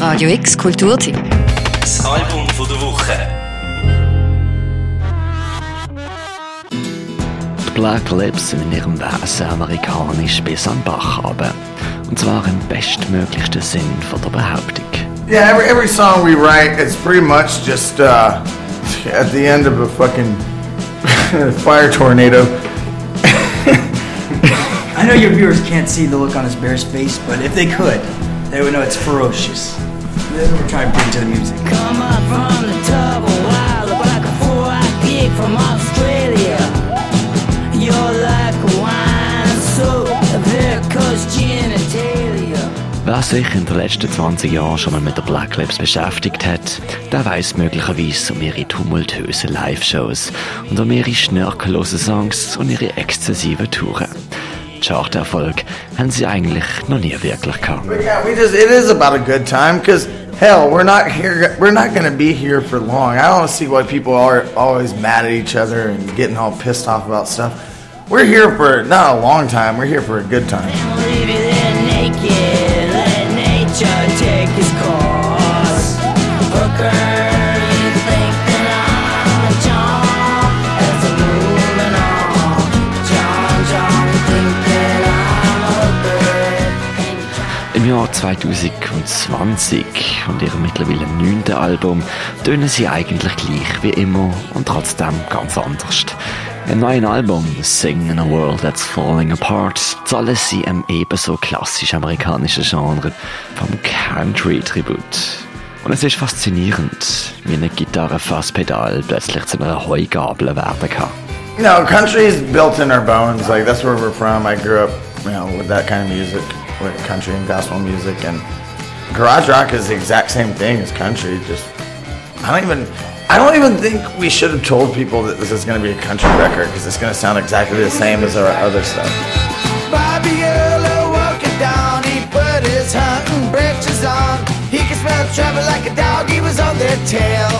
Radio X Kulturteam. Das Album von der Woche. Die Black Lips sind in ihrem Wesen amerikanisch bis an Bach runter. Und zwar im bestmöglichsten Sinn von der Behauptung. Yeah, every, every song we write, is pretty much just uh, at the end of a fucking fire tornado. I know your viewers can't see the look on his bear's face, but if they could, they would know it's ferocious. What we're trying to bring to the music. Come up from the top a while back before I gig from Australia. You're like a wine, so Veracruz genitalia. Wer sich in den letzten 20 Jahren schon mal mit der Black Lips beschäftigt hat, der weiß möglicherweise um ihre tumultösen Live-Shows und um ihre schnörkellosen Songs und ihre exzessiven Touren. Charterfolg haben sie eigentlich noch nie wirklich gehabt. But yeah, we just it is about a good time because hell, we're not here. We're not going to be here for long. I don't see why people are always mad at each other and getting all pissed off about stuff. We're here for not a long time. We're here for a good time. Jahr 2020 und ihrem mittlerweile neunten Album tönen sie eigentlich gleich wie immer und trotzdem ganz anders. Im neuen Album Sing in a World That's Falling Apart zahlen sie einem ebenso klassisch amerikanischen Genre vom Country-Tribut. Und es ist faszinierend, wie eine Gitarre-Fasspedal plötzlich zu einer Heugabel werden kann. Know, country is built in our bones. Like that's where we're from. I grew up, you know, with that kind of music, with country and gospel music, and garage rock is the exact same thing as country. Just I don't even, I don't even think we should have told people that this is going to be a country record because it's going to sound exactly the same as our other stuff. Bobby Earl walking down, he put his hunting breeches on.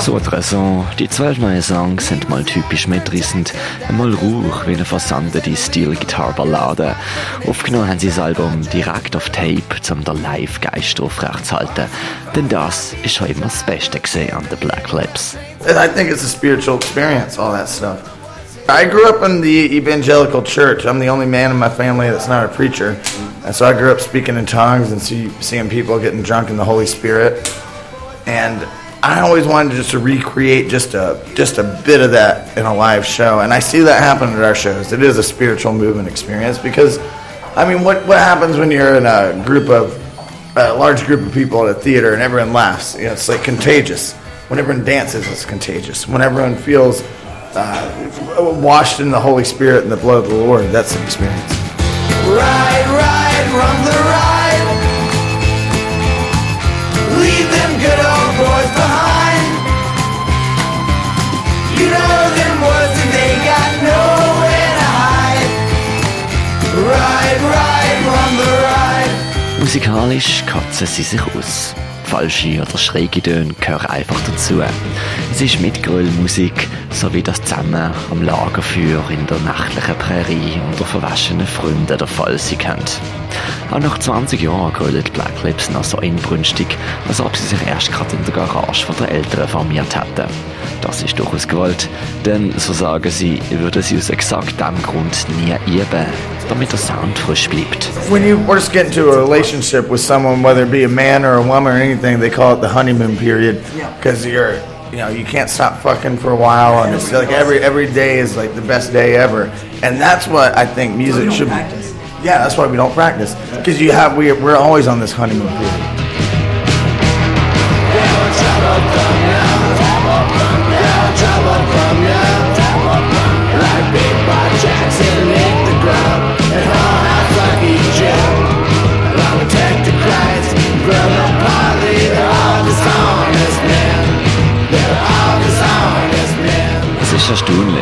So Raison, die zwölf neuen Songs sind mal typisch mitreißend, mal ruhig wie eine versandete Steel-Gitarre-Ballade. Aufgenommen haben sie das Album direkt auf Tape, um den Live-Geist aufrechtzuhalten. Denn das ist schon immer das Beste gesehen an den Black Lips. I think it's a spiritual experience, all that stuff. I grew up in the evangelical church. I'm the only man in my family that's not a preacher. And so I grew up speaking in tongues and see, seeing people getting drunk in the Holy Spirit. And I always wanted just to recreate just a just a bit of that in a live show. And I see that happen at our shows. It is a spiritual movement experience because I mean what what happens when you're in a group of a large group of people at a theater and everyone laughs? You know, it's like contagious. When everyone dances, it's contagious. When everyone feels uh, washed in the Holy Spirit and the blood of the Lord, that's the experience. Ride, ride, run the ride. Leave them good old boys behind. You know them woods and they got nowhere to hide. Ride, ride, run the ride. Musikalisch katzen sie sich aus. Falsche oder schräge Töne gehören einfach dazu. Es ist Mitgrölmusik, so wie das zusammen am Lagerfeuer in der nächtlichen Prärie unter verwaschenen Freunden der Fall sie kennt. Auch nach 20 Jahren grölen die Black Lips noch so inbrünstig, als ob sie sich erst gerade in der Garage von der Eltern formiert hätten. Das ist durchaus gewollt, denn, so sagen sie, würden sie aus exakt dem Grund nie üben, damit der Sound frisch bleibt. When you first get into a relationship with someone, whether it be a man or a woman or anything, they call it the honeymoon period because you're, you know, you can't stop fucking for a while, and it's like every every day is like the best day ever, and that's what I think music don't should. practice. Yeah, that's why we don't practice because you have we we're always on this honeymoon period.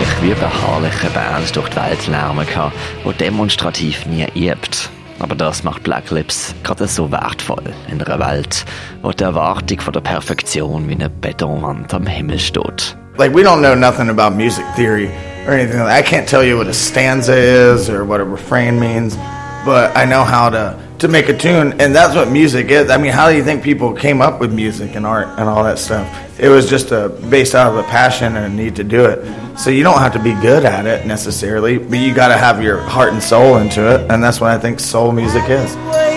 Erstaunlich, wie beharrliche Bands durch die Welt lärmen kann, die demonstrativ nie übt. Aber das macht Black Lips gerade so wertvoll in einer Welt, wo die Erwartung von der Perfektion wie eine Betonwand am Himmel steht. Like we don't know nothing about music theory or anything. I can't tell you what a stanza is or what a refrain means. But I know how to to make a tune, and that's what music is. I mean, how do you think people came up with music and art and all that stuff? It was just a based out of a passion and a need to do it. So you don't have to be good at it necessarily, but you got to have your heart and soul into it, and that's what I think soul music is.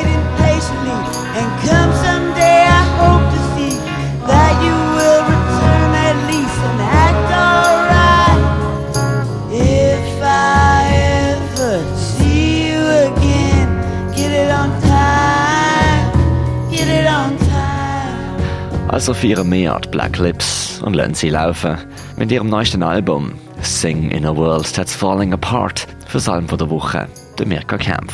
Also feiern wir die Black Lips und lassen sie laufen mit ihrem neuesten Album Sing in a World That's Falling Apart für das Album der Woche, der Mirka Kempf.